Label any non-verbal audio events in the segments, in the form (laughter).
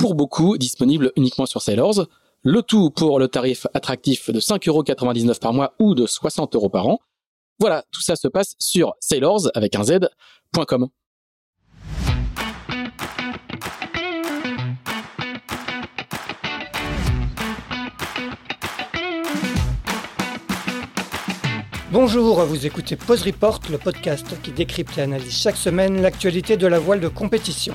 pour beaucoup disponibles uniquement sur Sailors. Le tout pour le tarif attractif de 5,99€ par mois ou de 60 euros par an. Voilà, tout ça se passe sur sailors avec un z.com. Bonjour, vous écoutez Pause Report, le podcast qui décrypte et analyse chaque semaine l'actualité de la voile de compétition.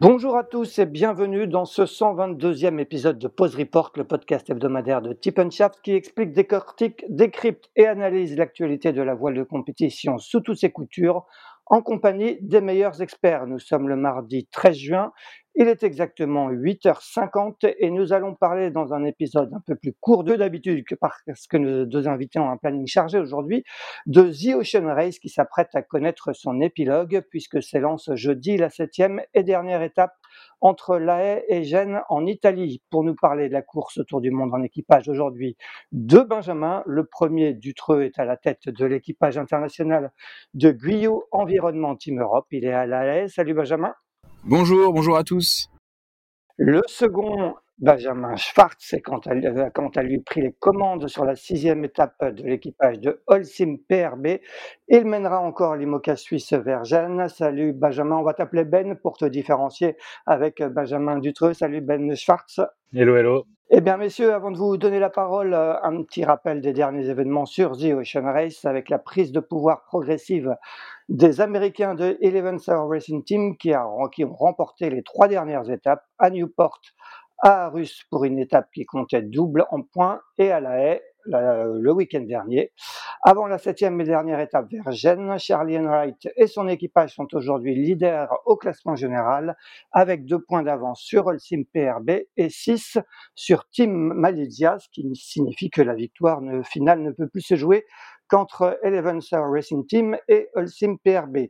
Bonjour à tous et bienvenue dans ce 122e épisode de Pause Report, le podcast hebdomadaire de Tip Shaft qui explique, décortique, décrypte et analyse l'actualité de la voile de compétition sous toutes ses coutures en compagnie des meilleurs experts. Nous sommes le mardi 13 juin il est exactement 8h50 et nous allons parler dans un épisode un peu plus court de d'habitude que parce que nos deux invités ont un planning chargé aujourd'hui de The Ocean Race qui s'apprête à connaître son épilogue puisque s'élance jeudi la septième et dernière étape entre La Haye et Gênes en Italie. Pour nous parler de la course autour du monde en équipage aujourd'hui, deux Benjamin. Le premier, Dutreux, est à la tête de l'équipage international de Guyot Environnement Team Europe. Il est à La Haye. Salut Benjamin. Bonjour, bonjour à tous. Le second, Benjamin Schwartz, est quant à, lui pris les commandes sur la sixième étape de l'équipage de Holcim PRB. Il mènera encore l'IMOCA suisse vers Gênes. Salut Benjamin, on va t'appeler Ben pour te différencier avec Benjamin Dutreux. Salut Ben Schwartz. Hello, hello. Eh bien, messieurs, avant de vous donner la parole, euh, un petit rappel des derniers événements sur The Ocean Race avec la prise de pouvoir progressive des Américains de Eleven Hour Racing Team qui, qui ont remporté les trois dernières étapes à Newport, à Arus pour une étape qui comptait double en points et à La Haye le week-end dernier. Avant la septième et dernière étape vers Gênes, Charlie Enright et son équipage sont aujourd'hui leaders au classement général avec deux points d'avance sur Holcim PRB et six sur Team Malaysia, ce qui signifie que la victoire finale ne peut plus se jouer qu'entre Eleven Racing Team et Ulsim PRB.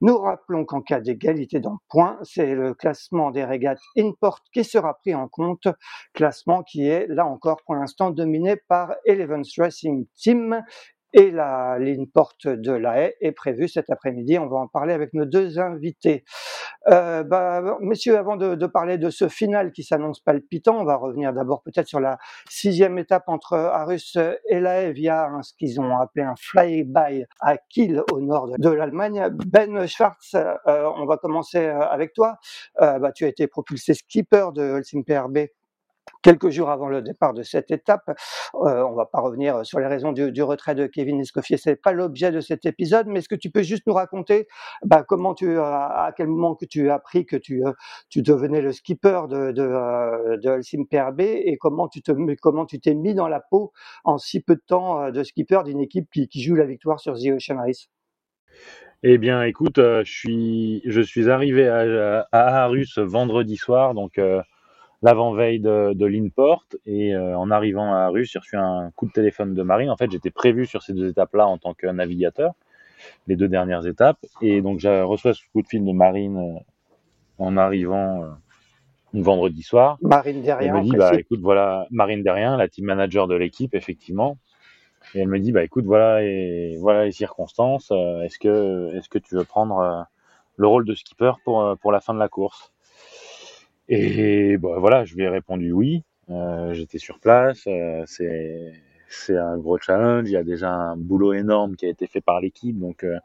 Nous rappelons qu'en cas d'égalité dans points, c'est le classement des régates Import qui sera pris en compte, classement qui est là encore pour l'instant dominé par Eleven Racing Team et la ligne porte de la haie est prévue cet après-midi. On va en parler avec nos deux invités. Euh, bah, messieurs, avant de, de, parler de ce final qui s'annonce palpitant, on va revenir d'abord peut-être sur la sixième étape entre Arus et la haie via ce qu'ils ont appelé un fly-by à Kiel au nord de, l'Allemagne. Ben Schwartz, euh, on va commencer euh, avec toi. Euh, bah, tu as été propulsé skipper de Holcim PRB quelques jours avant le départ de cette étape. Euh, on va pas revenir sur les raisons du, retrait de Kevin Escoffier, c'est pas l'objet de cet épisode, mais est-ce que tu peux juste nous raconter bah, comment tu, à quel moment que tu as appris que tu, euh, tu devenais le skipper de, de, euh, de PRB et comment tu te, comment tu t'es mis dans la peau en si peu de temps euh, de skipper d'une équipe qui, qui, joue la victoire sur The Ocean Race eh bien, écoute, je suis, je suis arrivé à, à Arus vendredi soir, donc l'avant-veille de, de l'Inport. Et euh, en arrivant à Arus, j'ai reçu un coup de téléphone de Marine. En fait, j'étais prévu sur ces deux étapes-là en tant que navigateur, les deux dernières étapes. Et donc, j'ai reçu ce coup de fil de Marine euh, en arrivant euh, vendredi soir. Marine derrière. Elle me dit, bah, écoute, voilà, Marine derrière, la team manager de l'équipe, effectivement. Et elle me dit, bah, écoute, voilà, et voilà les circonstances. est-ce que, tu veux prendre le rôle de skipper pour, pour la fin de la course? Et bah, voilà, je lui ai répondu oui. Euh, J'étais sur place. Euh, c'est un gros challenge. Il y a déjà un boulot énorme qui a été fait par l'équipe. Donc, euh,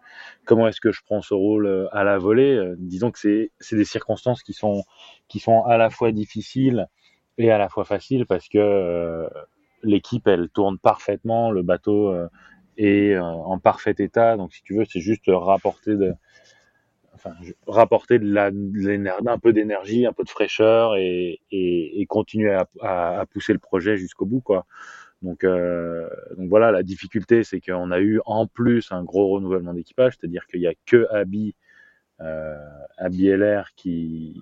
comment est-ce que je prends ce rôle euh, à la volée? Euh, Disons que c'est des circonstances qui sont qui sont à la fois difficiles et à la fois faciles parce que l'équipe elle tourne parfaitement, le bateau est en parfait état. Donc si tu veux, c'est juste rapporter de enfin, rapporter un peu d'énergie, un peu de fraîcheur et, continuer à, pousser le projet jusqu'au bout, quoi. Donc, euh, donc voilà, la difficulté, c'est qu'on a eu en plus un gros renouvellement d'équipage, c'est-à-dire qu'il y a que Abby, euh, Abby LR qui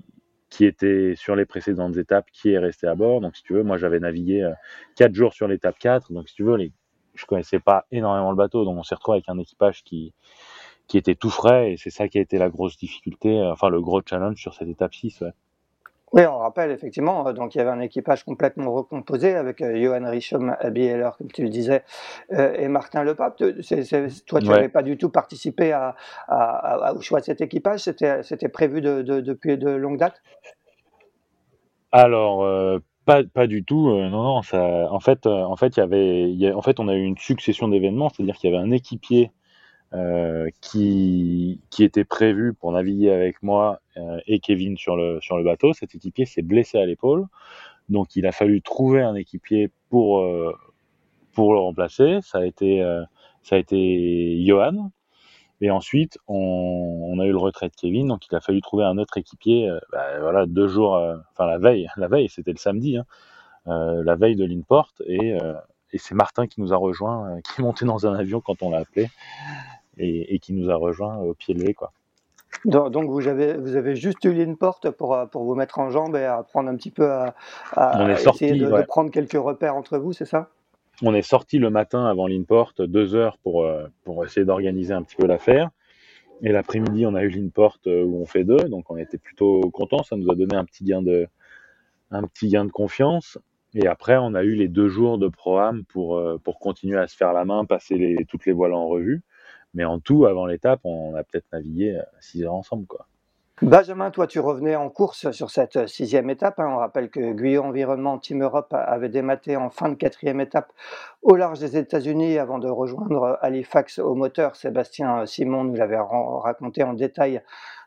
qui était sur les précédentes étapes, qui est resté à bord. Donc si tu veux, moi j'avais navigué euh, quatre jours sur l'étape 4, donc si tu veux, les, je connaissais pas énormément le bateau, donc on s'est retrouvé avec un équipage qui qui était tout frais et c'est ça qui a été la grosse difficulté, euh, enfin le gros challenge sur cette étape 6. Ouais. Oui, on rappelle effectivement, euh, donc il y avait un équipage complètement recomposé avec euh, Johan Richom, Abby Heller, comme tu le disais, et Martin Lepape. toi, tu n'avais pas du tout participé à, à, au choix de cet équipage, c'était prévu de, de, depuis de longue date? Alors, pas, pas du tout. non, non. Ça, en fait, en fait, y avait, y a, en fait, on a eu une succession d'événements, c'est-à-dire qu'il y avait un équipier euh, qui, était prévu pour naviguer avec moi euh, et Kevin sur le, bateau. Cet équipier s'est blessé à l'épaule, donc il a fallu trouver un équipier pour, euh, le remplacer. Ça a été, Johan. Et ensuite, on, a eu le retrait de Kevin, donc il a fallu trouver un autre équipier. Bah, voilà, deux jours, enfin la veille, (laughs) la veille, c'était le samedi, hein, la veille de l'Inport, et et c'est Martin qui nous a rejoint, qui est monté dans un avion quand on l'a appelé et, et, qui nous a rejoint au pied levé. Quoi. Donc vous avez, vous avez juste eu l'InPort pour, pour vous mettre en jambe et apprendre un petit peu à, à essayer de, de, prendre quelques repères entre vous, c'est ça? On est sorti le matin avant l'InPort, deux heures pour, euh, pour essayer d'organiser un petit peu l'affaire. Et l'après-midi, on a eu l'InPort euh, où on fait deux, donc on était plutôt contents. Ça nous a donné un petit gain de, un petit gain de confiance. Et après, on a eu les deux jours de programme pour, euh, pour continuer à se faire la main, passer les, toutes les voiles en revue. Mais en tout, avant l'étape, on a peut-être navigué 6 euh, heures ensemble. Quoi. Benjamin, toi, tu revenais en course sur cette euh, sixième étape. Hein. On rappelle que Guyot Environnement Team Europe avait dématé en fin de quatrième étape au large des États-Unis avant de rejoindre Halifax au moteur. Sébastien Simon nous l'avait raconté en détail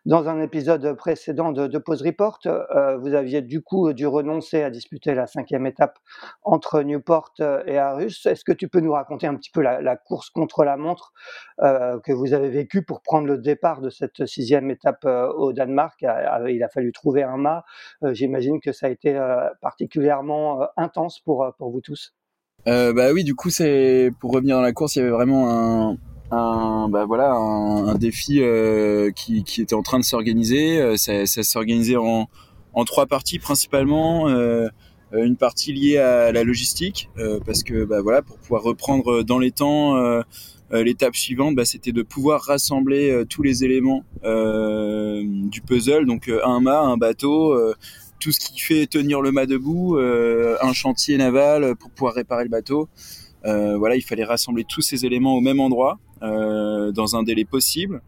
dans un épisode précédent de, de Pause Report, euh, vous aviez du coup dû renoncer à disputer la cinquième étape entre Newport euh, et Arus. Est-ce que tu peux nous raconter un petit peu la, course contre la montre euh, que vous avez vécue pour prendre le départ de cette sixième étape au Danemark? Il a fallu trouver un mât. J'imagine que ça a été particulièrement intense pour, pour vous tous. bah oui, du coup, c'est pour revenir dans la course, il y avait vraiment un, un bah voilà un, un défi euh, qui, qui, était en train de s'organiser. Euh, ça, ça s'organisait en, en trois parties principalement. Euh, une partie liée à la logistique euh, parce que bah voilà pour pouvoir reprendre dans les temps euh, l'étape suivante bah, c'était de pouvoir rassembler tous les éléments du puzzle donc un mât un bateau tout ce qui fait tenir le mât debout un chantier naval pour pouvoir réparer le bateau voilà il fallait rassembler tous ces éléments au même endroit euh, dans un délai possible.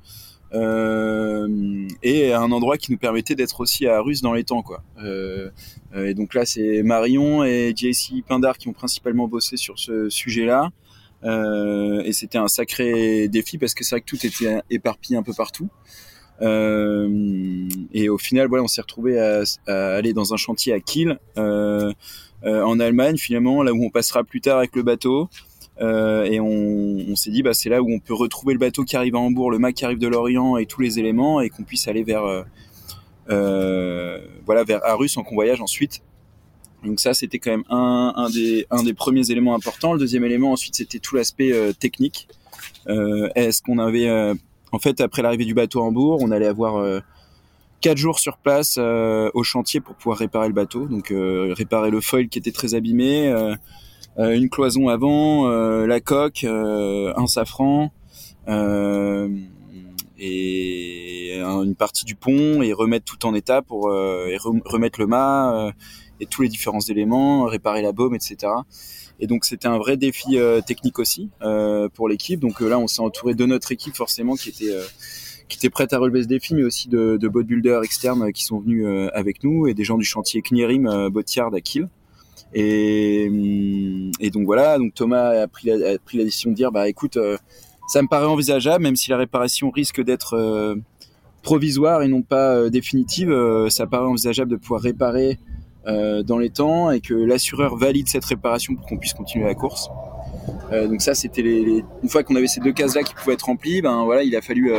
Euh, et un endroit qui nous permettait d'être aussi à Russe dans les temps quoi. Euh, et donc là c'est Marion et JC Pindar qui ont principalement bossé sur ce sujet-là. Euh, et c'était un sacré défi parce que c'est vrai que tout était éparpillé un peu partout. Euh, et au final, voilà, on s'est retrouvé à, à, aller dans un chantier à Kiel, euh, en Allemagne, finalement, là où on passera plus tard avec le bateau. Euh, et on, s'est dit bah c'est là où on peut retrouver le bateau qui arrive à Hambourg, le mât qui arrive de l'Orient et tous les éléments et qu'on puisse aller vers euh, euh, voilà vers Arus en convoyage ensuite. Donc ça c'était quand même un, des un des premiers éléments importants. Le deuxième élément ensuite c'était tout l'aspect euh, technique. Euh, Est-ce qu'on avait en fait après l'arrivée du bateau à Hambourg, on allait avoir quatre jours sur place au chantier pour pouvoir réparer le bateau, donc réparer le foil qui était très abîmé, euh, une cloison avant, euh, la coque, euh, un safran et une partie du pont et remettre tout en état pour et remettre le mât et tous les différents éléments, réparer la baume, etc. Et donc c'était un vrai défi technique aussi pour l'équipe. Donc là on s'est entouré de notre équipe forcément qui était qui était prête à relever ce défi, mais aussi de, de bodybuilders externes qui sont venus avec nous et des gens du chantier Knierim euh, à Kiel. Et, hum, et donc voilà, donc Thomas a pris la, décision de dire bah écoute, euh, ça me paraît envisageable, même si la réparation risque d'être euh, provisoire et non pas euh, définitive, ça paraît envisageable de pouvoir réparer dans les temps et que l'assureur valide cette réparation pour qu'on puisse continuer la course. donc ça, c'était une fois qu'on avait ces deux cases là qui pouvaient être remplies, ben voilà, il a fallu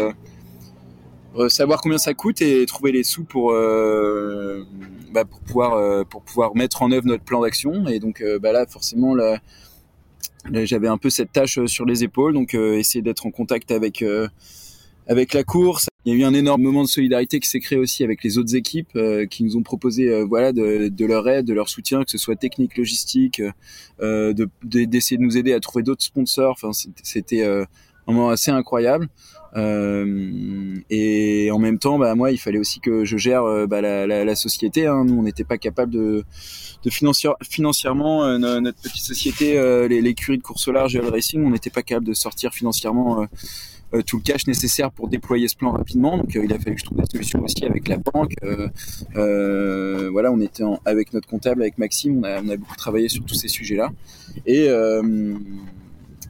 savoir combien ça coûte et trouver les sous pour bah, pour pouvoir pour pouvoir mettre en œuvre notre plan d'action. Et donc bah là, forcément, j'avais un peu cette tâche sur les épaules, donc essayer d'être en contact avec avec la course. Il y a eu un énorme moment de solidarité qui s'est créé aussi avec les autres équipes euh, qui nous ont proposé euh, voilà de, leur aide, de leur soutien, que ce soit technique, logistique, euh, d'essayer de, nous aider à trouver d'autres sponsors. Enfin, c'était euh, moment assez incroyable. et en même temps, bah, moi, il fallait aussi que je gère bah, la, société. Hein. Nous, on n'était pas capable de, de financièrement notre petite société, l'écurie de course au large et le racing, on n'était pas capable de sortir financièrement euh, tout le cash nécessaire pour déployer ce plan rapidement. Donc euh, il a fallu que je trouve des solutions aussi avec la banque. Euh, voilà, on était avec notre comptable, avec Maxime, on a, on a beaucoup travaillé sur tous ces sujets-là. Et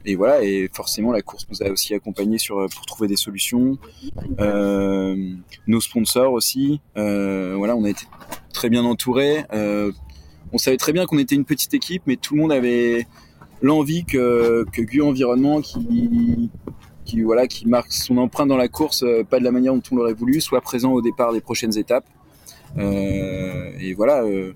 et voilà, et forcément la course nous a aussi accompagnés sur pour trouver des solutions. Euh, nos sponsors aussi, euh, voilà, on a été très bien entourés. Euh, on savait très bien qu'on était une petite équipe, mais tout le monde avait l'envie que que Gu Environnement, qui voilà qui marque son empreinte dans la course, euh, pas de la manière dont on l'aurait voulu, soit présent au départ des prochaines étapes. Euh, et voilà, euh,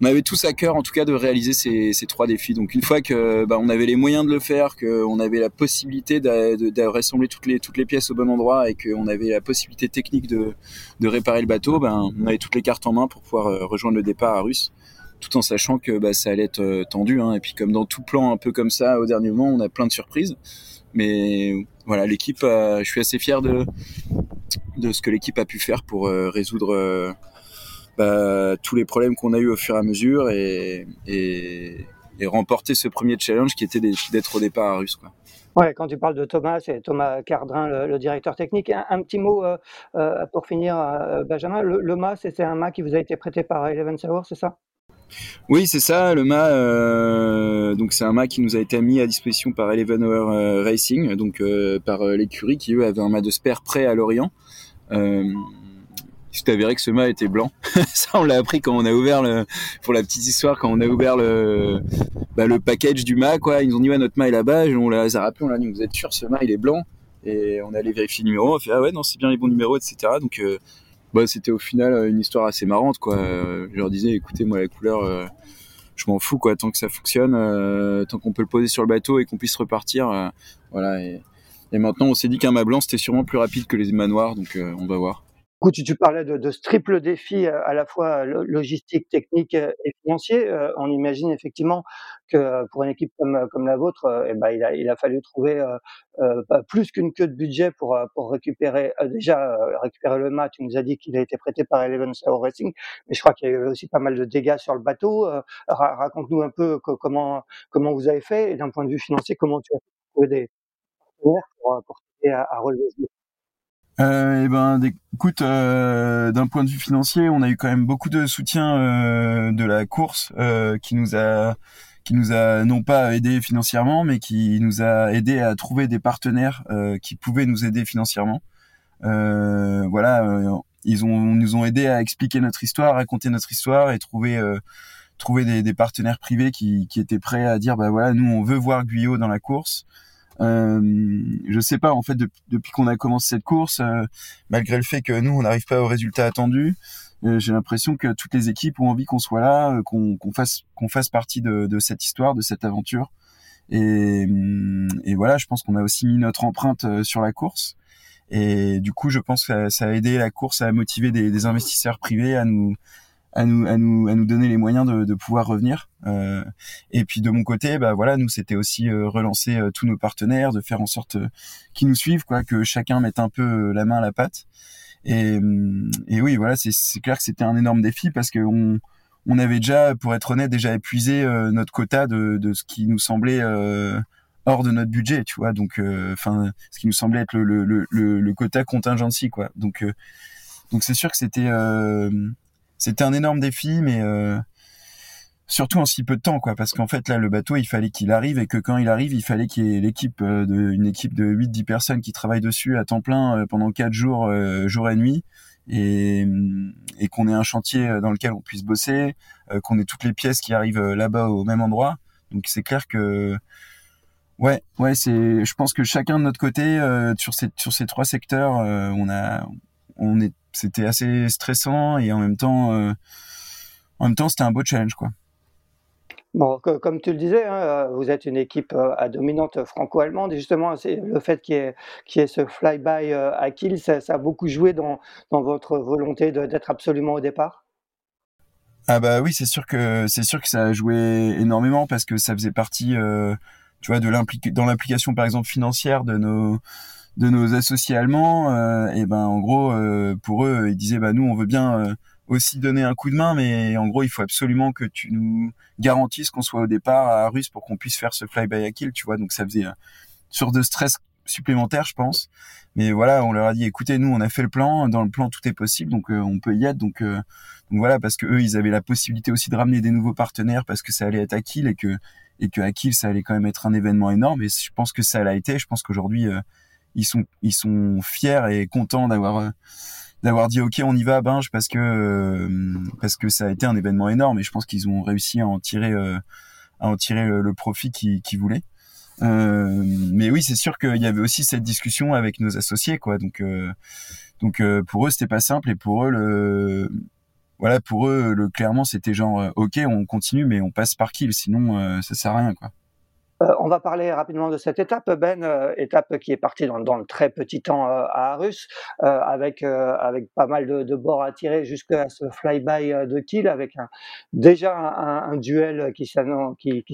on avait tous à cœur en tout cas de réaliser ces, trois défis. Donc une fois que bah, on avait les moyens de le faire, qu'on avait la possibilité de, rassembler toutes les pièces au bon endroit et qu'on avait la possibilité technique de, réparer le bateau, ben on avait toutes les cartes en main pour pouvoir rejoindre le départ à Russe tout en sachant que bah, ça allait être tendu. Hein. Et puis comme dans tout plan un peu comme ça, au dernier moment, on a plein de surprises. Mais voilà, l'équipe, je suis assez fier de, ce que l'équipe a pu faire pour euh, résoudre euh, bah, tous les problèmes qu'on a eu au fur et à mesure et, et, et remporter ce premier challenge qui était d'être au départ à Russe. Quoi. Ouais, quand tu parles de Thomas, c'est Thomas Cardrin, le, le directeur technique. Un, un petit mot euh, euh pour finir, Benjamin. Le, le mât, c'est un mât qui vous a été prêté par Eleven Sauer, c'est ça? Oui, c'est ça, le mât. Euh, donc c'est un mât qui nous a été mis à disposition par Eleven Hour euh, Racing, donc euh, par euh, l'écurie qui eux avaient un mât de spare prêt à Lorient. Euh, s'est avéré que ce mât était blanc. (laughs) ça, on l'a appris quand on a ouvert le, pour la petite histoire, quand on a ouvert le, bah, package du mât, quoi. Ils ont dit ouais, notre mât est là-bas. On l'a rappelé, on l'a dit, vous êtes sûr, ce mât il est blanc? Et on allait vérifier le numéro. On a fait ah ouais, non, c'est bien les bons numéros, etc. Donc bah, c'était au final euh, une histoire assez marrante quoi. Je leur disais écoutez moi la couleur euh, je m'en fous quoi tant que ça fonctionne euh, tant qu'on peut le poser sur le bateau et qu'on puisse repartir voilà et, maintenant on s'est dit qu'un mât blanc c'était sûrement plus rapide que les manoirs donc on va voir. Écoute, tu, parlais de, de, ce triple défi euh, à la fois logistique, technique euh, et financier. Euh, on imagine effectivement que pour une équipe comme, comme la vôtre, eh ben, il, a, il a fallu trouver euh, plus qu'une queue de budget pour, pour récupérer déjà récupérer le mât. Tu nous as dit qu'il a été prêté par Eleven Sao Racing, mais je crois qu'il y a eu aussi pas mal de dégâts sur le bateau. Raconte-nous un peu comment comment vous avez fait et d'un point de vue financier, comment tu as trouvé des partenaires pour, pour à, à relever ce. Euh, et eh ben, écoute, euh, d'un point de vue financier, on a eu quand même beaucoup de soutien euh, de la course euh, qui nous a qui nous a non pas aidé financièrement, mais qui nous a aidé à trouver des partenaires euh, qui pouvaient nous aider financièrement. voilà, ils ont nous ont aidé à expliquer notre histoire, raconter notre histoire et trouver trouver des, des, partenaires privés qui, qui étaient prêts à dire bah voilà, nous on veut voir Guyot dans la course. Euh, je sais pas en fait depuis qu'on a commencé cette course, euh, malgré le fait que nous on n'arrive pas au résultat attendu, euh, j'ai l'impression que toutes les équipes ont envie qu'on soit là, euh, qu'on fasse qu'on fasse partie de, cette histoire, de cette aventure. Et, et voilà, je pense qu'on a aussi mis notre empreinte sur la course. Et du coup, je pense que ça, a aidé la course à motiver des investisseurs privés à nous à nous à nous à nous donner les moyens de, de pouvoir revenir. Euh, et puis de mon côté bah voilà nous c'était aussi euh, relancer euh, tous nos partenaires de faire en sorte qu'ils nous suivent quoi que chacun mette un peu la main à la pâte. Et, et oui voilà c'est c'est clair que c'était un énorme défi parce que on on avait déjà pour être honnête déjà épuisé notre quota de de ce qui nous semblait hors de notre budget tu vois. Donc enfin ce qui nous semblait être le le le, le quota contingency quoi. Donc donc c'est sûr que c'était c'était un énorme défi, mais euh, surtout en si peu de temps, quoi. Parce qu'en fait, là, le bateau, il fallait qu'il arrive et que quand il arrive, il fallait qu'il y ait l'équipe euh, de, une équipe de 8-10 personnes qui travaillent dessus à temps plein euh, pendant 4 jours, jour et nuit. et, et qu'on ait un chantier dans lequel on puisse bosser, qu'on ait toutes les pièces qui arrivent là-bas au même endroit. Donc c'est clair que ouais, ouais, c'est. Je pense que chacun de notre côté sur ces sur ces trois secteurs, on a on est c'était assez stressant et en même temps en même temps c'était un beau challenge quoi. Bon, comme tu le disais, hein, euh, vous êtes une équipe euh, à dominante franco-allemande et justement, c'est le fait qu'il y ait, ait ce fly-by euh, à Kiel, ça, a beaucoup joué dans, dans votre volonté d'être absolument au départ? Ah bah oui, c'est sûr que c'est sûr que ça a joué énormément parce que ça faisait partie, tu vois, de dans l'implication par exemple financière de nos de nos associés allemands. et ben en gros, pour eux, ils disaient bah nous on veut bien aussi donner un coup de main, mais en gros, il faut absolument que tu nous garantisses qu'on soit au départ à Russe pour qu'on puisse faire ce fly-by à kill, tu vois. Donc ça faisait une sorte de stress supplémentaire, je pense. Mais voilà, on leur a dit, écoutez, nous, on a fait le plan. Dans le plan, tout est possible, donc euh, on peut y être. Donc, euh, donc voilà, parce que eux, ils avaient la possibilité aussi de ramener des nouveaux partenaires parce que ça allait être à kill et que et que à kill, ça allait quand même être un événement énorme. Et je pense que ça l'a été. Je pense qu'aujourd'hui, euh, ils sont ils sont fiers et contents d'avoir d'avoir dit ok on y va Binge parce que euh, parce que ça a été un événement énorme et je pense qu'ils ont réussi à en tirer euh, à en tirer le, profit qu'ils voulaient. Euh, mais oui, c'est sûr qu'il y avait aussi cette discussion avec nos associés, quoi. Donc, donc pour eux, c'était pas simple et pour eux, le, voilà, pour eux, le clairement, c'était genre, ok, on continue, mais on passe par kill, sinon ça sert à rien, quoi. Euh, on va parler rapidement de cette étape, Ben, euh, étape qui est partie dans, le très petit temps euh, à Arus, avec, avec pas mal de, bords à tirer jusqu'à ce flyby de kill, avec déjà un, duel qui,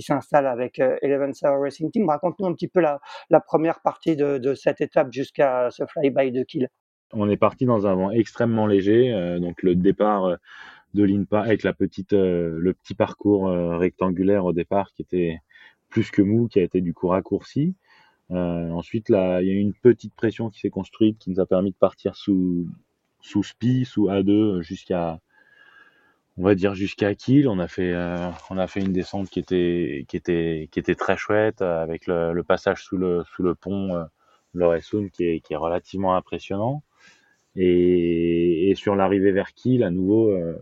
s'installe avec Eleven Hour Racing Team. Raconte-nous un petit peu la, première partie de, cette étape jusqu'à ce flyby de kill. On est parti dans un vent extrêmement léger, donc le départ de l'INPA avec la petite, le petit parcours rectangulaire au départ qui était plus que mou, qui a été du coup raccourci. Euh, ensuite, là, il y a eu une petite pression qui s'est construite, qui nous a permis de partir sous sous SPI, sous A2 jusqu'à on va dire jusqu'à Kiel. On a fait euh, on a fait une descente qui était qui était qui était très chouette avec le, passage sous le sous le pont euh, qui est qui est relativement impressionnant. Et, sur l'arrivée vers Kiel, à nouveau euh,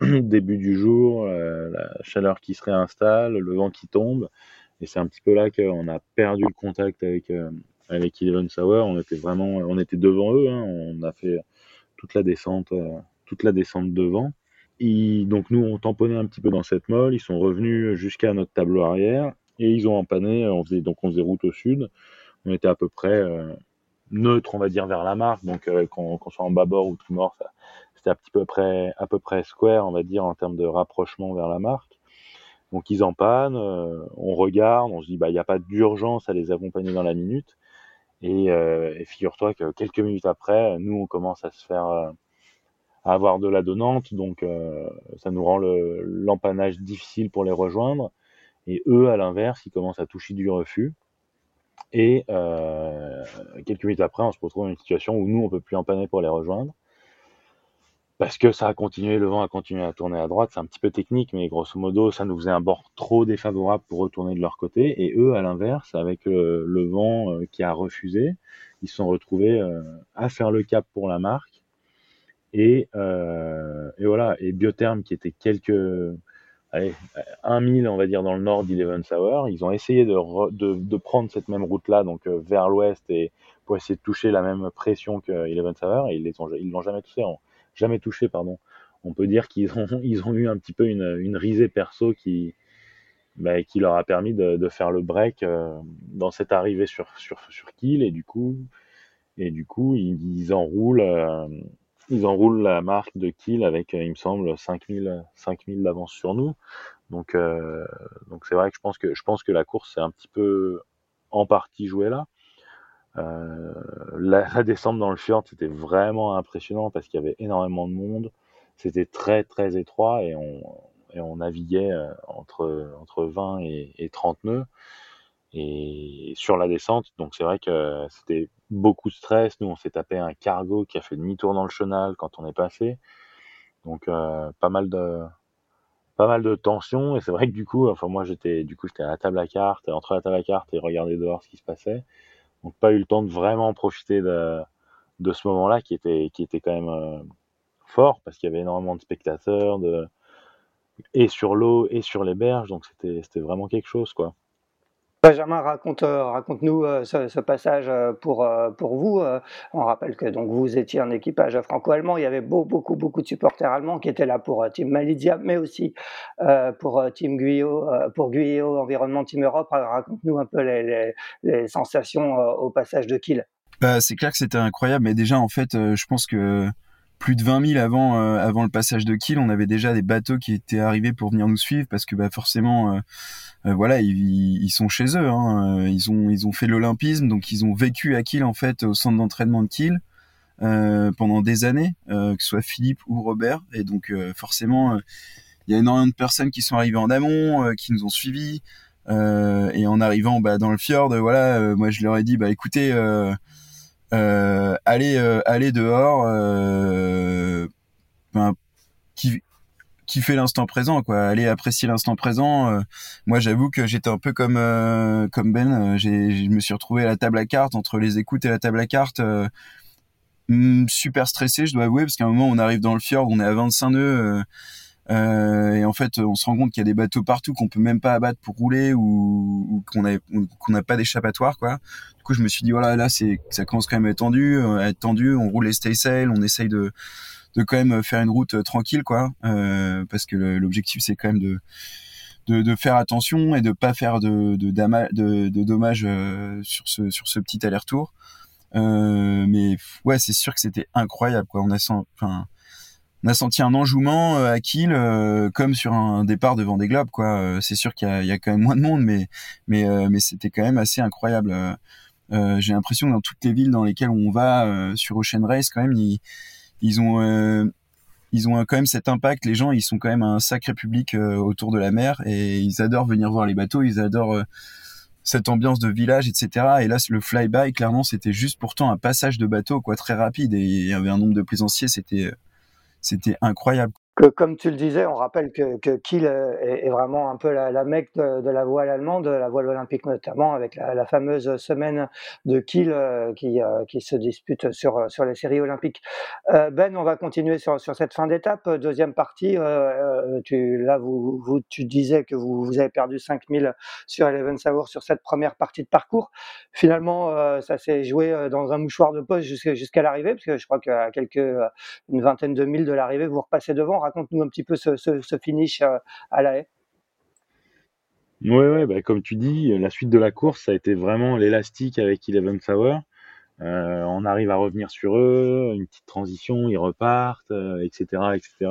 (clears throat) début du jour, la chaleur qui se réinstalle, le vent qui tombe et c'est un petit peu là qu'on a perdu le contact avec euh, avec Eleven Sauer. On était vraiment, on était devant eux. Hein. On a fait toute la descente, euh, toute la descente devant. Donc nous, on tamponnait un petit peu dans cette molle. Ils sont revenus jusqu'à notre tableau arrière et ils ont empanné. On faisait donc on faisait route au sud. On était à peu près euh, neutre, on va dire, vers la marque. Donc euh, qu'on soit en bâbord ou tout mort, c'était à peu près à peu près square, on va dire, en termes de rapprochement vers la marque. Donc ils en pannent, euh, on regarde, on se dit bah il n'y a pas d'urgence à les accompagner dans la minute. Et, euh, et figure-toi que quelques minutes après, nous on commence à se faire euh, avoir de la donnante, donc ça nous rend l'empannage difficile pour les rejoindre. Et eux, à l'inverse, ils commencent à toucher du refus. Et quelques minutes après, on se retrouve dans une situation où nous on peut plus empanner pour les rejoindre parce que ça a continué, le vent a continué à tourner à droite. C'est un petit peu technique, mais grosso modo, ça nous faisait un bord trop défavorable pour retourner de leur côté. Et eux, à l'inverse, avec le, vent euh, qui a refusé, ils se sont retrouvés euh, à faire le cap pour la marque. Et, euh, et voilà. Et Biotherm, qui était quelques, allez, un mille, on va dire, dans le nord d'Eleven Hour, ils ont essayé de, prendre cette même route-là, donc vers l'ouest, et pour essayer de toucher la même pression que Eleven Hour, et ils ils l'ont jamais touché jamais touché, pardon. On peut dire qu'ils ont, (laughs) ils ont eu un petit peu une, risée perso qui, bah, qui leur a permis de, de faire le break euh, dans cette arrivée sur, sur, sur Kiel et du coup, et du coup ils, enroulent, euh, ils enroulent la marque de Kiel avec, euh, il me semble, 5000, 5000 d'avance sur nous. Donc, donc c'est vrai que je pense que je pense que la course c'est un petit peu en partie jouée là. Euh, la, descente dans le fjord, c'était vraiment impressionnant parce qu'il y avait énormément de monde. C'était très très étroit et on, naviguait euh, entre, entre 20 et, et 30 nœuds. Et sur la descente, donc c'est vrai que c'était beaucoup de stress. Nous, on s'est tapé un cargo qui a fait demi-tour dans le chenal quand on est passé. Donc euh, pas mal de pas mal de tension et c'est vrai que du coup, enfin moi j'étais du coup j'étais à la table à cartes, entre la table à cartes et regarder dehors ce qui se passait. Donc pas eu le temps de vraiment profiter de, ce moment-là qui était, qui était quand même, euh, fort parce qu'il y avait énormément de spectateurs et sur l'eau et sur les berges, donc c'était vraiment quelque chose quoi. Benjamin, raconte, euh, raconte-nous euh, ce, passage euh, pour, pour vous. on rappelle que donc vous étiez un équipage franco-allemand. Il y avait beaucoup, beaucoup de supporters allemands qui étaient là pour Team Malidia, mais aussi pour Team Guyot, pour Guyot Environnement Team Europe. Raconte-nous un peu les, sensations au passage de Kiel. Bah, c'est clair que c'était incroyable, mais déjà en fait, je pense que plus de 20 000 avant euh, avant le passage de Kiel, on avait déjà des bateaux qui étaient arrivés pour venir nous suivre parce que bah forcément euh, euh, voilà ils, ils, sont chez eux hein, ils ont ils ont fait l'olympisme donc ils ont vécu à Kiel en fait au centre d'entraînement de Kiel pendant des années que ce soit Philippe ou Robert. Et donc forcément il y a énormément de personnes qui sont arrivées en amont qui nous ont suivis et en arrivant bah, dans le fjord voilà moi je leur ai dit bah écoutez euh, aller euh, aller dehors euh, ben, qui fait l'instant présent quoi. Aller apprécier l'instant présent euh, moi j'avoue que j'étais un peu comme comme Ben je me suis retrouvé à la table à cartes entre les écoutes et la table à cartes hmm, super stressé je dois avouer parce qu'à un moment on arrive dans le fjord on est à 25 nœuds euh, et en fait, on se rend compte qu'il y a des bateaux partout qu'on peut même pas abattre pour rouler ou, ou qu'on n'a pas d'échappatoire quoi. Du coup, je me suis dit voilà, là c'est ça commence quand même à être tendu, euh, à être tendu. On roule les stay sail, on essaye de de quand même faire une route euh, tranquille quoi, euh, parce que l'objectif c'est quand même de, de de, faire attention et de pas faire de de, de, dommages sur ce sur ce petit aller-retour. Euh, mais ouais, c'est sûr que c'était incroyable quoi. On a sent, enfin on a senti un enjouement euh, à Kiel euh, comme sur un départ devant des globes quoi euh, c'est sûr qu'il y y a, quand même moins de monde mais mais mais c'était quand même assez incroyable j'ai l'impression que dans toutes les villes dans lesquelles on va sur Ocean Race quand même ils, ils ont ils ont quand même cet impact les gens ils sont quand même un sacré public autour de la mer et ils adorent venir voir les bateaux ils adorent cette ambiance de village, etc. Et là, le flyby, clairement, c'était juste pourtant un passage de bateau, quoi, très rapide. Et il y avait un nombre de plaisanciers, c'était c'était incroyable comme tu le disais, on rappelle que, Kiel est, vraiment un peu la, la mecque de, la voile allemande, de la voile olympique notamment, avec la, fameuse semaine de Kiel euh, qui, euh, qui se dispute sur, les séries olympiques. Euh, ben, on va continuer sur, cette fin d'étape. Deuxième partie, tu, là, tu disais que vous, vous avez perdu 5000 sur Eleven Hour sur cette première partie de parcours. Finalement, ça s'est joué dans un mouchoir de poche jusqu'à l'arrivée, parce que je crois qu'à quelques, une vingtaine de milles de l'arrivée, vous repassez devant raconte-nous un petit peu ce, finish euh, à la haie. Oui, bah, comme tu dis, la suite de la course, ça a été vraiment l'élastique avec Eleven Hour. Euh, on arrive à revenir sur eux, une petite transition, ils repartent, etc., euh, etc.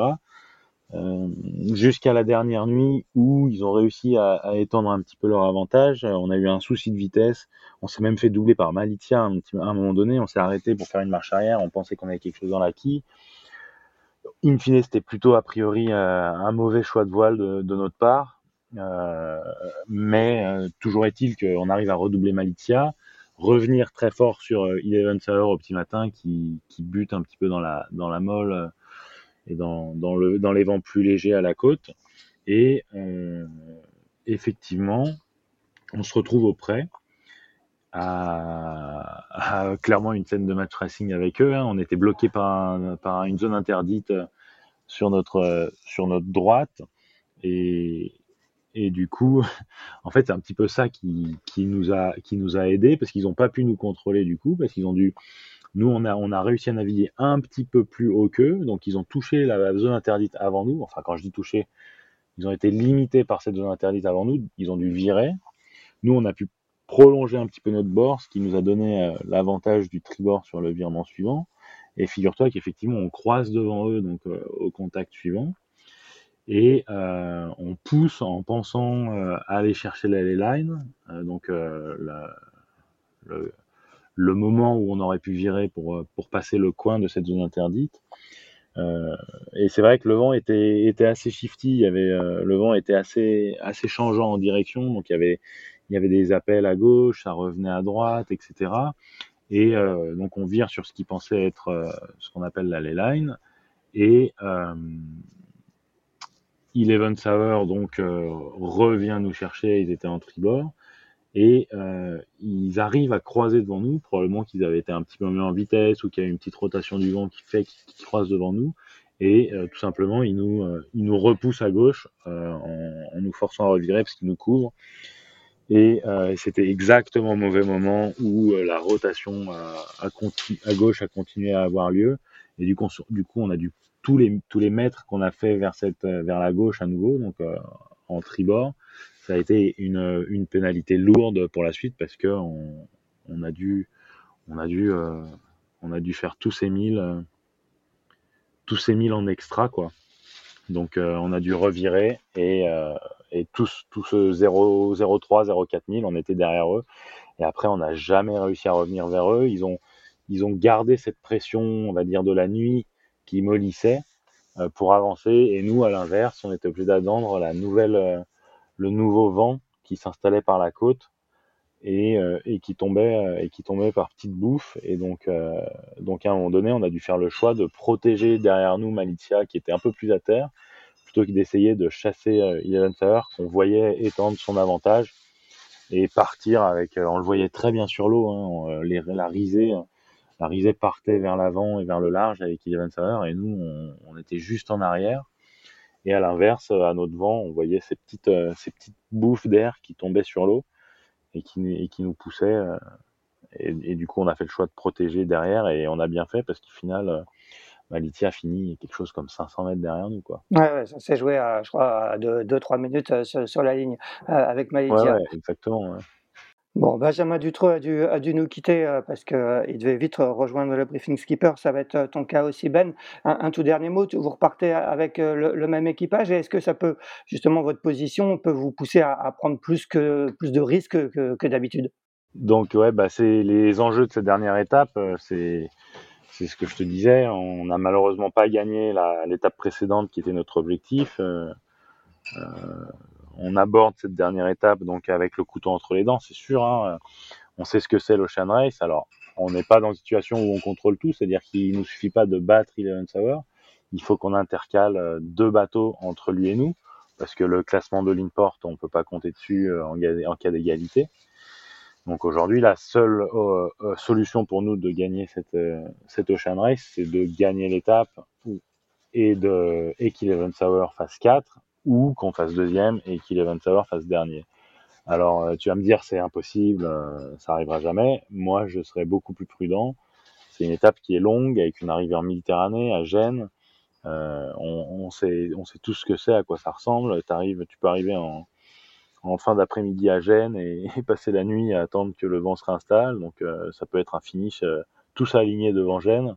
Jusqu'à la dernière nuit où ils ont réussi à, étendre un petit peu leur avantage. On a eu un souci de vitesse. On s'est même fait doubler par Malitia à un, moment donné. On s'est arrêté pour faire une marche arrière. On pensait qu'on avait quelque chose dans la quille in fine, c'était plutôt a priori euh, un mauvais choix de voile de, notre part. Euh, mais euh, toujours est-il qu'on arrive à redoubler Malitia, revenir très fort sur Eleven Hour au petit matin qui, bute un petit peu dans la, molle et dans, dans, le, dans les vents plus légers à la côte. Et effectivement, on se retrouve auprès à, clairement une scène de match racing avec eux. Hein. On était bloqué par, par, une zone interdite euh, sur notre, euh, sur notre droite. Et, et du coup, (laughs) en fait, c'est un petit peu ça qui, qui nous a, qui nous a aidé parce qu'ils n'ont pas pu nous contrôler du coup, parce qu'ils ont dû. Nous, on a, on a réussi à naviguer un petit peu plus haut qu'eux, donc ils ont touché la zone interdite avant nous. Enfin, quand je dis toucher, ils ont été limités par cette zone interdite avant nous. Ils ont dû virer. Nous, on a pu prolonger un petit peu notre bord, ce qui nous a donné euh, l'avantage du tribord sur le virement suivant. Et figure-toi qu'effectivement, on croise devant eux, donc euh, au contact suivant, et euh, on pousse en pensant à aller chercher la line, donc le, moment où on aurait pu virer pour, pour passer le coin de cette zone interdite. et c'est vrai que le vent était, était assez shifty, le vent était assez, assez changeant en direction, donc il y avait, il y avait des appels à gauche, ça revenait à droite, etc. Et euh, donc on vire sur ce qui pensait être euh, ce qu'on appelle la ley line. Et euh, Eleven Hour donc euh, revient nous chercher, ils étaient en tribord. Et ils arrivent à croiser devant nous, probablement qu'ils avaient été un petit peu mieux en vitesse ou qu'il y a une petite rotation du vent qui fait qu'ils croisent devant nous. Et tout simplement, il nous, il nous repousse à gauche en, nous forçant à revirer parce qu'il nous couvre. Et c'était exactement au mauvais moment où la rotation à, à, à, gauche a continué à avoir lieu. Et du coup, du coup on a dû tous les, tous les mètres qu'on a fait vers, cette, vers la gauche à nouveau, donc en tribord, ça a été une, une pénalité lourde pour la suite parce que on, on a dû, on a dû, euh, on a dû faire tous ces milles, euh, tous ces milles en extra quoi. Donc euh, on a dû revirer et, et tous, tous ce 0, 0,3, 0,4 milles, on était derrière eux. Et après, on n'a jamais réussi à revenir vers eux. Ils ont, ils ont gardé cette pression, on va dire, de la nuit qui mollissait pour avancer. Et nous, à l'inverse, on était obligé d'attendre la nouvelle, le nouveau vent qui s'installait par la côte et, euh, qui tombait euh, et qui tombait par petites bouffes et donc euh, donc à un moment donné on a dû faire le choix de protéger derrière nous Malicia qui était un peu plus à terre plutôt que d'essayer de chasser Eleven Tower qu'on voyait étendre son avantage et partir avec on le voyait très bien sur l'eau hein, les, la risée la risée partait vers l'avant et vers le large avec Eleven Tower et nous on, était juste en arrière et à l'inverse, à notre vent, on voyait ces petites, euh, ces petites bouffes d'air qui tombaient sur l'eau et qui, et qui nous poussaient. Euh, et, du coup, on a fait le choix de protéger derrière et on a bien fait parce qu'au final, euh, Malitia a fini quelque chose comme 500 mètres derrière nous. Quoi. Ouais, ouais ça s'est joué, à, je crois, à 2-3 minutes sur, sur, la ligne avec Malitia. Ouais, ouais exactement. Ouais. Bon, Benjamin Dutreux a dû, a dû nous quitter euh, parce qu'il euh, devait vite rejoindre le briefing skipper. Ça va être euh, ton cas aussi, Ben. Un, tout dernier mot, vous repartez avec le, même équipage est-ce que ça peut, justement, votre position peut vous pousser à, prendre plus, que, plus de risques que, que d'habitude? Donc, ouais, bah, c'est les enjeux de cette dernière étape. C'est c'est ce que je te disais. On n'a malheureusement pas gagné l'étape précédente qui était notre objectif. Euh, on aborde cette dernière étape donc avec le couteau entre les dents, c'est sûr. Hein. On sait ce que c'est l'Ocean Race. Alors, on n'est pas dans une situation où on contrôle tout, c'est-à-dire qu'il nous suffit pas de battre Eleven Sour. Il faut qu'on intercale euh, deux bateaux entre lui et nous, parce que le classement de l'Import, on peut pas compter dessus euh, en, cas d'égalité. Donc aujourd'hui, la seule euh, solution pour nous de gagner cette, cette Ocean Race, c'est de gagner l'étape et de et qu'Eleven Sour fasse 4 ou qu'on fasse deuxième et qu'Eleven Tower fasse dernier. Alors, euh, tu vas me dire, c'est impossible, euh, ça arrivera jamais. Moi, je serais beaucoup plus prudent. C'est une étape qui est longue, avec une arrivée en Méditerranée, à Gênes. Euh, on, sait, on sait tout ce que c'est, à quoi ça ressemble. Tu peux arriver en, en fin d'après-midi à Gênes (laughs) et, passer la nuit à attendre que le vent se réinstalle. Donc, ça peut être un finish tous alignés devant Gênes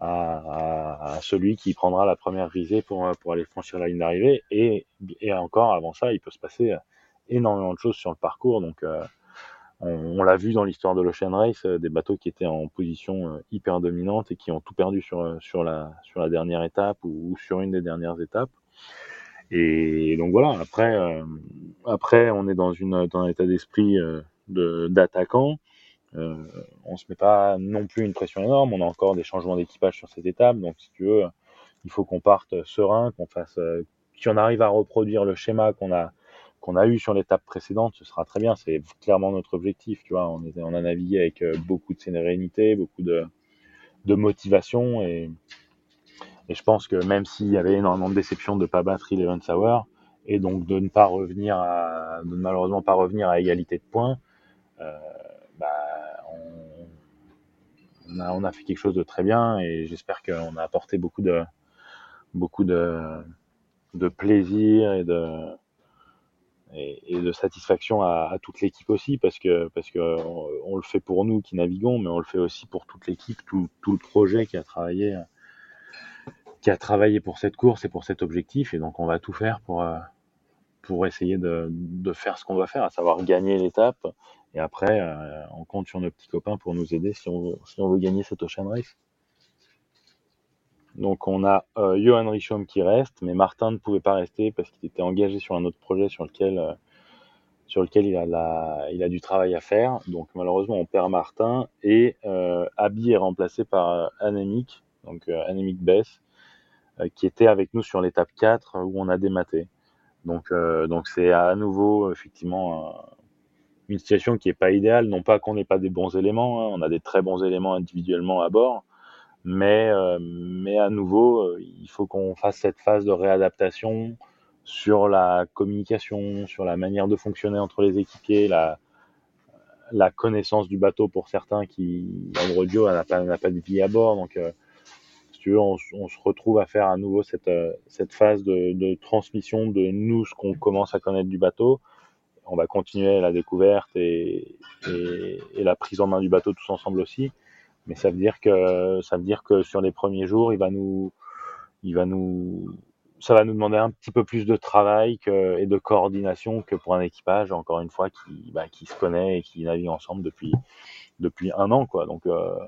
à, celui qui prendra la première visée pour, pour aller franchir la ligne d'arrivée. Et, encore avant ça, il peut se passer énormément de choses sur le parcours. Donc, euh, on, l'a vu dans l'histoire de l'Ocean Race, euh, des bateaux qui étaient en position euh, hyper dominante et qui ont tout perdu sur, sur, la, sur la dernière étape ou sur une des dernières étapes. Et donc voilà, après, euh, après on est dans, une, dans un état d'esprit euh, d'attaquant. Euh, on se met pas non plus une pression énorme. On a encore des changements d'équipage sur cette étape, donc si tu veux, il faut qu'on parte serein, qu'on fasse, euh, on arrive à reproduire le schéma qu'on a qu'on a eu sur l'étape précédente, ce sera très bien. C'est clairement notre objectif, tu vois. On, est, on a navigué avec euh, beaucoup de sérénité, beaucoup de, de motivation et, et je pense que même s'il y avait énormément de déception de pas battre Eleven Sour et donc de ne pas revenir à, malheureusement pas revenir à égalité de points, euh, bah, on, a, fait quelque chose de très bien et j'espère qu'on a apporté beaucoup de, beaucoup de, plaisir et de, satisfaction à, toute l'équipe aussi parce que parce que on, le fait pour nous qui naviguons mais on le fait aussi pour toute l'équipe tout le projet qui a travaillé qui a travaillé pour cette course et pour cet objectif et donc on va tout faire pour pour essayer de, de faire ce qu'on doit faire à savoir gagner l'étape et après, euh, on compte sur nos petits copains pour nous aider si on veut, gagner cette Ocean Race. Donc on a euh, Johan Richaume qui reste, mais Martin ne pouvait pas rester parce qu'il était engagé sur un autre projet sur lequel, euh, sur lequel il, a il a du travail à faire. Donc malheureusement on perd Martin et euh, Abby est remplacé par euh, Anémique, donc euh, Anémique Bess, euh, qui était avec nous sur l'étape 4 où on a dématé. Donc euh, donc c'est à nouveau effectivement une situation qui est pas idéale, non pas qu'on n'ait pas des bons éléments, hein, on a des très bons éléments individuellement à bord, Mais, mais à nouveau, il faut qu'on fasse cette phase de réadaptation sur la communication, sur la manière de fonctionner entre les équipiers, la, la connaissance du bateau pour certains qui, en gros, n'a pas, n'a pas de vie à bord. Euh, on, se retrouve à faire à nouveau cette, euh, phase de, transmission de nous, ce qu'on commence à connaître du bateau. On va continuer la découverte et, la prise en main du bateau tous ensemble aussi. Mais ça veut dire que, ça veut dire que sur les premiers jours, il va nous, il va nous, ça va nous demander un petit peu plus de travail et de coordination que pour un équipage, encore une fois, qui, bah, qui se connaît et qui navigue ensemble depuis, un an. Quoi. Euh,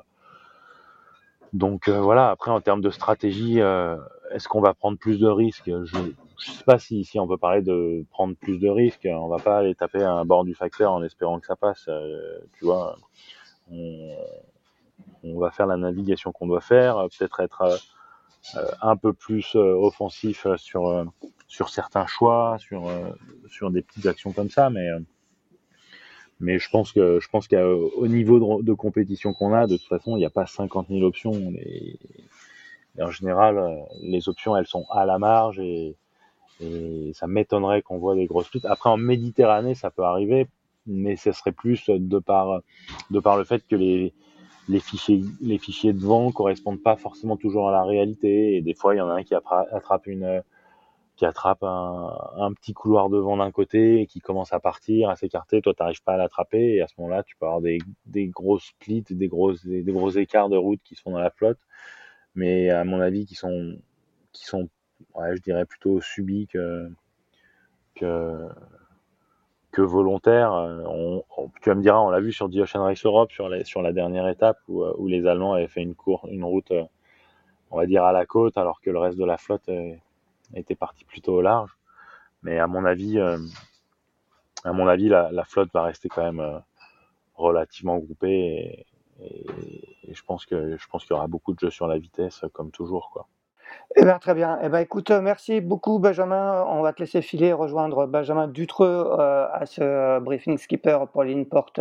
donc euh, voilà, après en termes de stratégie, euh, est-ce qu'on va prendre plus de risques? Je ne sais pas si, si on peut parler de prendre plus de risques. On va pas aller taper un bord du facteur en espérant que ça passe. tu vois, on, on, va faire la navigation qu'on doit faire, peut-être être, euh, un peu plus euh, offensif euh, sur sur certains choix, sur sur des petites actions comme ça, mais mais je pense que je pense qu'au niveau de, compétition qu'on a, de toute façon, il n'y a pas 50 000 options. Et, en général, les options, elles sont à la marge et, et ça m'étonnerait qu'on voit des grosses splits. Après, en Méditerranée, ça peut arriver, mais ce serait plus de par de par le fait que les les fichiers, les fichiers de vent correspondent pas forcément toujours à la réalité. Et des fois, il y en a un qui attrape une, qui attrape un, petit couloir de vent d'un côté et qui commence à partir, à s'écarter. Toi, t'arrives pas à l'attraper. Et à ce moment-là, tu peux avoir des, des gros splits, des gros, des, gros écarts de route qui sont dans la flotte. Mais à mon avis, qui sont, qui sont, je dirais plutôt subis que, que, que. Euh, tu vas me diras, on l'a vu sur The Ocean Race Europe, sur, les, sur la dernière étape où, euh, où, les Allemands avaient fait une, cour, une route, euh, on va dire, à la côte, alors que le reste de la flotte était parti plutôt au large. Mais à mon avis, à mon avis, la, flotte va rester quand même relativement groupée et, je pense qu'il y aura beaucoup de jeux sur la vitesse, comme toujours, quoi. Eh bien, très bien. Eh ben, écoute, merci beaucoup, Benjamin. On va te laisser filer rejoindre Benjamin Dutreux euh, à ce briefing skipper pour l'import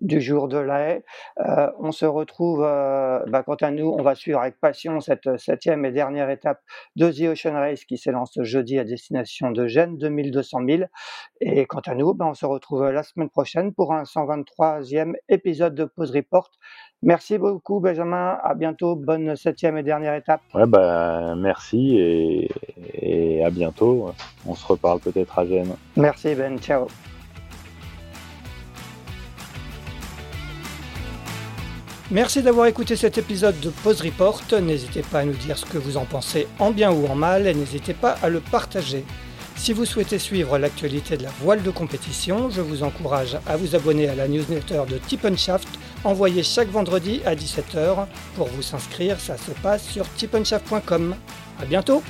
du jour de la. Euh, on se retrouve, euh, bah, quant à nous, on va suivre avec passion cette septième et dernière étape de The Ocean Race qui s'élance jeudi à destination de Gênes, 2200 000. Et quant à nous, bah, on se retrouve la semaine prochaine pour un 123e épisode de Pause Report. Merci beaucoup, Benjamin. À bientôt. Bonne septième et dernière étape. Ouais, bah, merci et, et à bientôt. On se reparle peut-être à Gênes. Merci, Ben. Ciao. Merci d'avoir écouté cet épisode de Pause Report. N'hésitez pas à nous dire ce que vous en pensez en bien ou en mal et n'hésitez pas à le partager. Si vous souhaitez suivre l'actualité de la voile de compétition, je vous encourage à vous abonner à la newsletter de Tip Shaft envoyée chaque vendredi à 17h. Pour vous inscrire, ça se passe sur tipenshaft.com. À bientôt